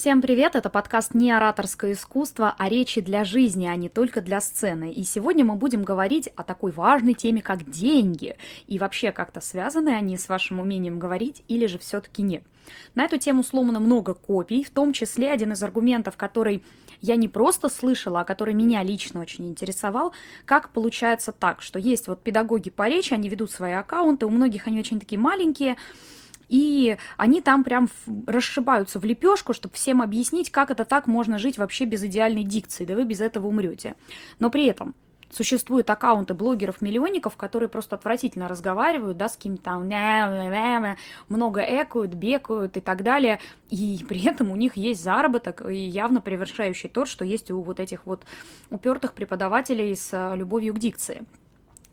Всем привет! Это подкаст «Не ораторское искусство», а речи для жизни, а не только для сцены. И сегодня мы будем говорить о такой важной теме, как деньги. И вообще, как-то связаны они с вашим умением говорить или же все-таки нет. На эту тему сломано много копий, в том числе один из аргументов, который я не просто слышала, а который меня лично очень интересовал, как получается так, что есть вот педагоги по речи, они ведут свои аккаунты, у многих они очень такие маленькие, и они там прям расшибаются в лепешку, чтобы всем объяснить, как это так можно жить вообще без идеальной дикции, да вы без этого умрете. Но при этом существуют аккаунты блогеров-миллионников, которые просто отвратительно разговаривают, да, с кем-то там много экают, бекают и так далее, и при этом у них есть заработок, явно превышающий тот, что есть у вот этих вот упертых преподавателей с э, любовью к дикции.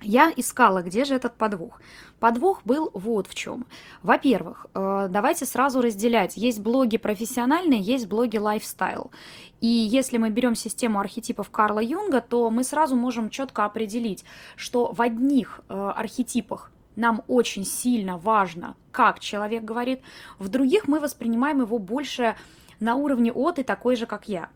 Я искала, где же этот подвох. Подвох был вот в чем. Во-первых, э, давайте сразу разделять. Есть блоги профессиональные, есть блоги лайфстайл. И если мы берем систему архетипов Карла Юнга, то мы сразу можем четко определить, что в одних э, архетипах нам очень сильно важно, как человек говорит, в других мы воспринимаем его больше на уровне от и такой же, как я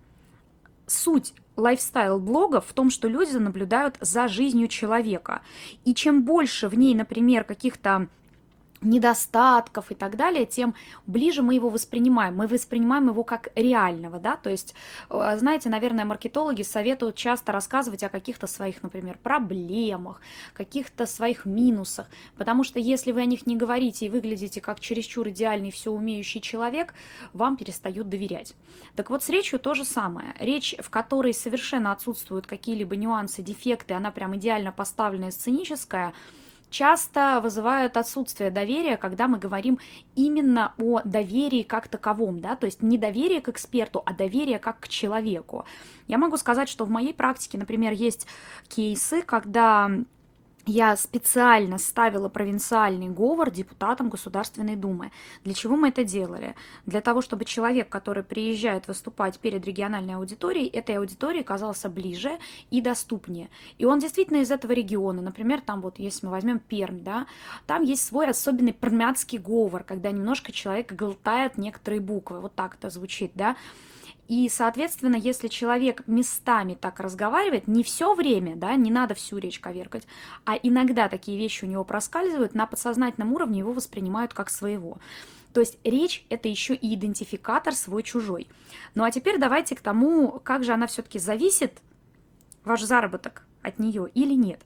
суть лайфстайл-блогов в том, что люди наблюдают за жизнью человека. И чем больше в ней, например, каких-то недостатков и так далее, тем ближе мы его воспринимаем. Мы воспринимаем его как реального, да, то есть, э, знаете, наверное, маркетологи советуют часто рассказывать о каких-то своих, например, проблемах, каких-то своих минусах, потому что если вы о них не говорите и выглядите как чересчур идеальный, все умеющий человек, вам перестают доверять. Так вот, с речью то же самое. Речь, в которой совершенно отсутствуют какие-либо нюансы, дефекты, она прям идеально поставленная, сценическая – часто вызывают отсутствие доверия, когда мы говорим именно о доверии как таковом, да, то есть не доверие к эксперту, а доверие как к человеку. Я могу сказать, что в моей практике, например, есть кейсы, когда я специально ставила провинциальный говор депутатам Государственной Думы. Для чего мы это делали? Для того, чтобы человек, который приезжает выступать перед региональной аудиторией, этой аудитории казался ближе и доступнее. И он действительно из этого региона. Например, там вот, если мы возьмем Пермь, да, там есть свой особенный пермяцкий говор, когда немножко человек глотает некоторые буквы. Вот так это звучит, да. И, соответственно, если человек местами так разговаривает, не все время, да, не надо всю речь коверкать, а иногда такие вещи у него проскальзывают, на подсознательном уровне его воспринимают как своего. То есть речь это еще и идентификатор свой-чужой. Ну а теперь давайте к тому, как же она все-таки зависит, ваш заработок от нее или нет.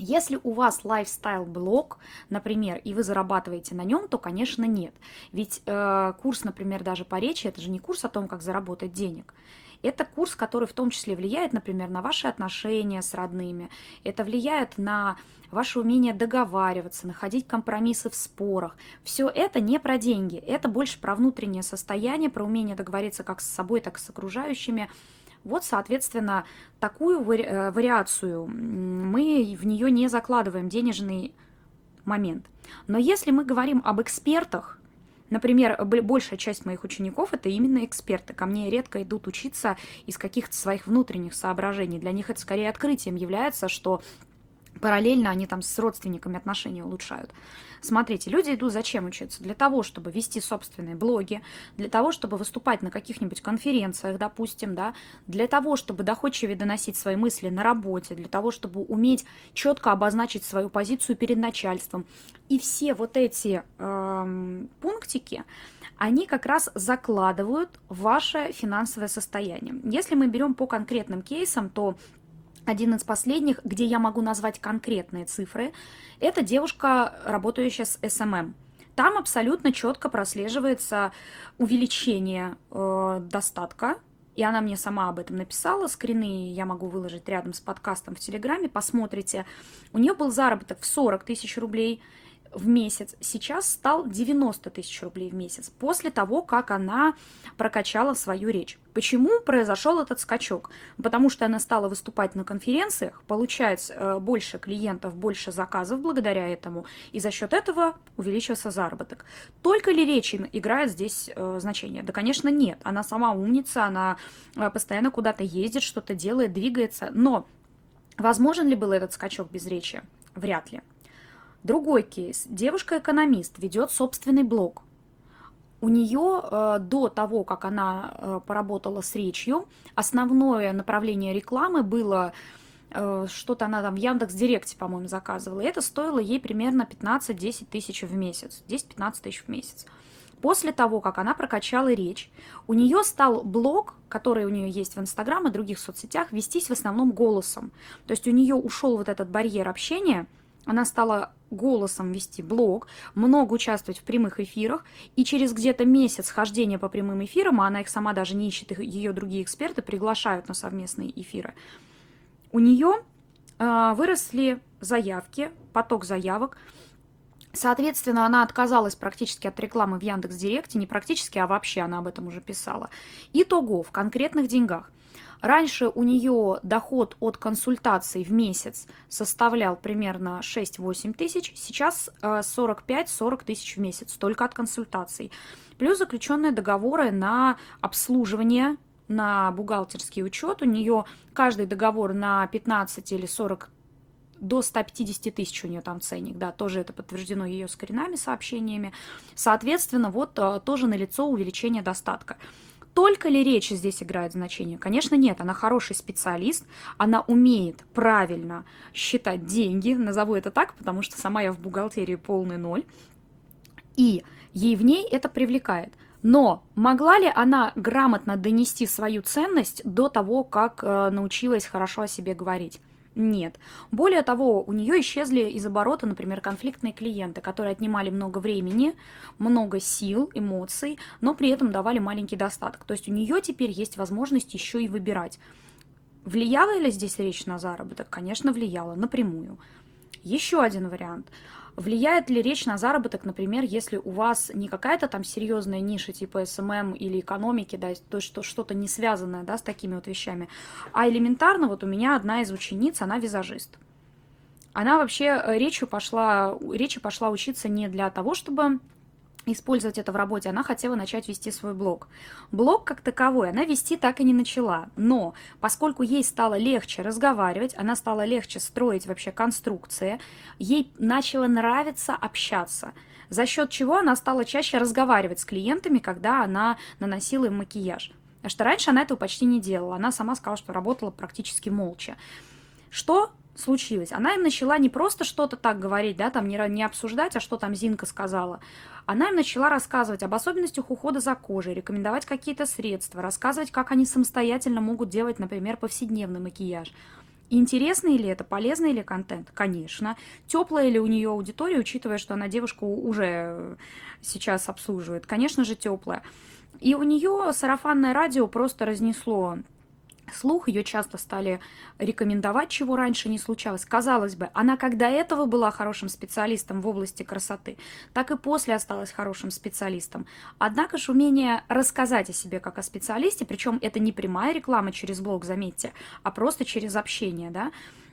Если у вас лайфстайл-блог, например, и вы зарабатываете на нем, то, конечно, нет. Ведь э, курс, например, даже по речи, это же не курс о том, как заработать денег. Это курс, который в том числе влияет, например, на ваши отношения с родными. Это влияет на ваше умение договариваться, находить компромиссы в спорах. Все это не про деньги, это больше про внутреннее состояние, про умение договориться как с собой, так и с окружающими, вот, соответственно, такую э, вариацию мы в нее не закладываем денежный момент. Но если мы говорим об экспертах, Например, большая часть моих учеников это именно эксперты. Ко мне редко идут учиться из каких-то своих внутренних соображений. Для них это скорее открытием является, что Параллельно они там с родственниками отношения улучшают. Смотрите, люди идут зачем учиться? Для того, чтобы вести собственные блоги, для того, чтобы выступать на каких-нибудь конференциях, допустим, да, для того, чтобы доходчивее доносить свои мысли на работе, для того, чтобы уметь четко обозначить свою позицию перед начальством. И все вот эти э, пунктики, они как раз закладывают ваше финансовое состояние. Если мы берем по конкретным кейсам, то один из последних, где я могу назвать конкретные цифры, это девушка, работающая с SMM. Там абсолютно четко прослеживается увеличение э, достатка, и она мне сама об этом написала. Скрины я могу выложить рядом с подкастом в Телеграме, посмотрите. У нее был заработок в 40 тысяч рублей – в месяц сейчас стал 90 тысяч рублей в месяц после того, как она прокачала свою речь. Почему произошел этот скачок? Потому что она стала выступать на конференциях, получать э, больше клиентов, больше заказов благодаря этому, и за счет этого увеличился заработок. Только ли речь играет здесь э, значение? Да, конечно, нет. Она сама умница, она э, постоянно куда-то ездит, что-то делает, двигается. Но возможен ли был этот скачок без речи? Вряд ли. Другой кейс. Девушка-экономист ведет собственный блог. у нее э, до того, как она э, поработала с речью, основное направление рекламы было э, что-то она там в Яндекс Директе, по-моему, заказывала. И это стоило ей примерно 15-10 тысяч в месяц. 10-15 тысяч в месяц. После того, как она прокачала речь, у нее стал блог, который у нее есть в Инстаграм и других соцсетях, вестись в основном голосом. То есть у нее ушел вот этот барьер общения, она стала голосом вести блог, много участвовать в прямых эфирах, и через где-то месяц хождения по прямым эфирам, а она их сама даже не ищет, ее другие эксперты приглашают на совместные эфиры, у нее э, выросли заявки, поток заявок, Соответственно, она отказалась практически от рекламы в Яндекс Директе, не практически, а вообще она об этом уже писала. Итого в конкретных деньгах. Раньше у нее доход от консультаций в месяц составлял примерно 6-8 тысяч, сейчас 45-40 э, тысяч в месяц, только от консультаций. Плюс заключенные договоры на обслуживание, на бухгалтерский учет. У нее каждый договор на 15 или 40 до 150 тысяч у нее там ценник, да, тоже это подтверждено ее скринами, сообщениями. Соответственно, вот э, тоже налицо увеличение достатка. Только ли речь здесь играет значение? Конечно, нет. Она хороший специалист, она умеет правильно считать деньги, назову это так, потому что сама я в бухгалтерии полный ноль, и ей в ней это привлекает. Но могла ли она грамотно донести свою ценность до того, как э, научилась хорошо о себе говорить? Нет. Более того, у нее исчезли из оборота, например, конфликтные клиенты, которые отнимали много времени, много сил, эмоций, но при этом давали маленький достаток. То есть у нее теперь есть возможность еще и выбирать. Влияла ли здесь речь на заработок? Конечно, влияла напрямую. Еще один вариант – Влияет ли речь на заработок, например, если у вас не какая-то там серьезная ниша типа SMM или экономики, да, то что что-то не связанное, да, с такими вот вещами, а элементарно вот у меня одна из учениц, она визажист. Она вообще э, речью пошла, речи пошла учиться не для того, чтобы использовать это в работе, она хотела начать вести свой блог. Блог как таковой она вести так и не начала, но поскольку ей стало легче разговаривать, она стала легче строить вообще конструкции, ей начало нравиться общаться, за счет чего она стала чаще разговаривать с клиентами, когда она наносила им макияж. Потому что раньше она этого почти не делала, она сама сказала, что работала практически молча. Что случилось? Она им начала не просто что-то так говорить, да, там не, не обсуждать, а что там Зинка сказала, она им начала рассказывать об особенностях ухода за кожей, рекомендовать какие-то средства, рассказывать, как они самостоятельно могут делать, например, повседневный макияж. Интересный ли это, полезный ли контент? Конечно. Теплая ли у нее аудитория, учитывая, что она девушку уже сейчас обслуживает? Конечно же, теплая. И у нее сарафанное радио просто разнесло слух, ее часто стали рекомендовать, чего раньше не случалось. Казалось бы, она как до этого была хорошим специалистом в области красоты, так и после осталась хорошим специалистом. Однако же умение рассказать о себе как о специалисте, причем это не прямая реклама через блог, заметьте, а просто через общение, да,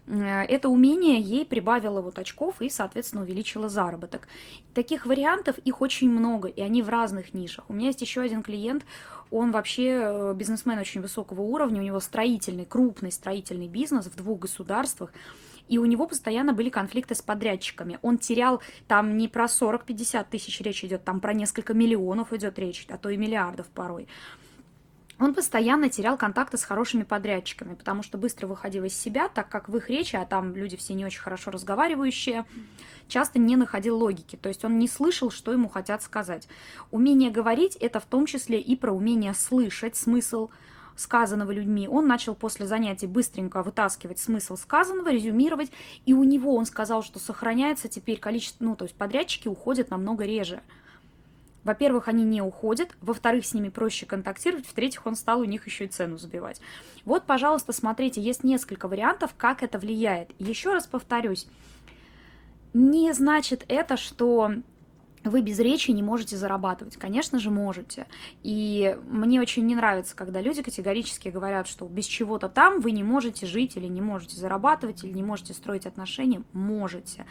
Э, это умение ей прибавило вот очков и, соответственно, увеличило заработок. Таких вариантов их очень много, и они в разных нишах. У меня есть еще один клиент, он вообще э, бизнесмен очень высокого уровня, у него строительный, крупный строительный бизнес в двух государствах, и у него постоянно были конфликты с подрядчиками. Он терял там не про 40-50 тысяч речь идет, там про несколько миллионов идет речь, а то и миллиардов порой он постоянно терял контакты с хорошими подрядчиками, потому что быстро выходил из себя, так как в их речи, а там люди все не очень хорошо разговаривающие, часто не находил логики, то есть он не слышал, что ему хотят сказать. Умение говорить – это в том числе и про умение слышать смысл сказанного людьми. Он начал после занятий быстренько вытаскивать смысл сказанного, резюмировать, и у него он сказал, что сохраняется теперь количество, ну, то есть подрядчики уходят намного реже. Во-первых, они не уходят, во-вторых, с ними проще контактировать, в-третьих, он стал у них еще и цену забивать. Вот, пожалуйста, смотрите, есть несколько вариантов, как это влияет. Еще раз повторюсь, не значит это, что вы без речи не можете зарабатывать. Конечно же, можете. И мне очень не нравится, когда люди категорически говорят, что без чего-то там вы не можете жить или не можете зарабатывать, или не можете строить отношения. Можете.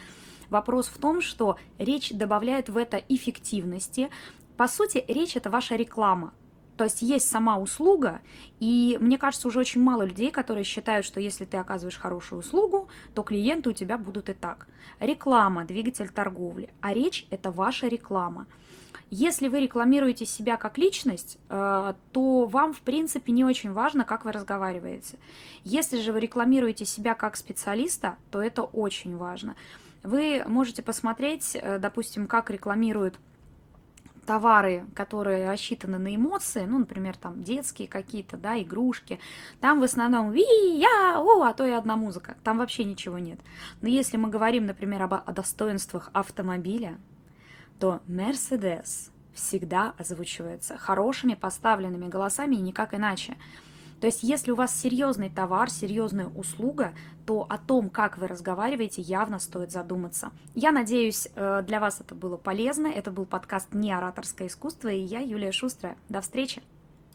Вопрос в том, что речь добавляет в это эффективности. По сути, речь это ваша реклама. То есть есть сама услуга, и мне кажется, уже очень мало людей, которые считают, что если ты оказываешь хорошую услугу, то клиенты у тебя будут и так. Реклама, двигатель торговли, а речь – это ваша реклама. Если вы рекламируете себя как личность, э, то вам, в принципе, не очень важно, как вы разговариваете. Если же вы рекламируете себя как специалиста, то это очень важно. Вы можете посмотреть, э, допустим, как рекламируют товары, которые рассчитаны на эмоции, ну, например, там детские какие-то, да, игрушки, там в основном ви я о а то и одна музыка, там вообще ничего нет. Но если мы говорим, например, об, о достоинствах автомобиля, то Mercedes всегда озвучивается хорошими поставленными голосами и никак иначе. То есть, если у вас серьезный товар, серьезная услуга, то о том, как вы разговариваете, явно стоит задуматься. Я надеюсь, э, для вас это было полезно. Это был подкаст «Не ораторское искусство» и я, Юлия Шустрая. До встречи!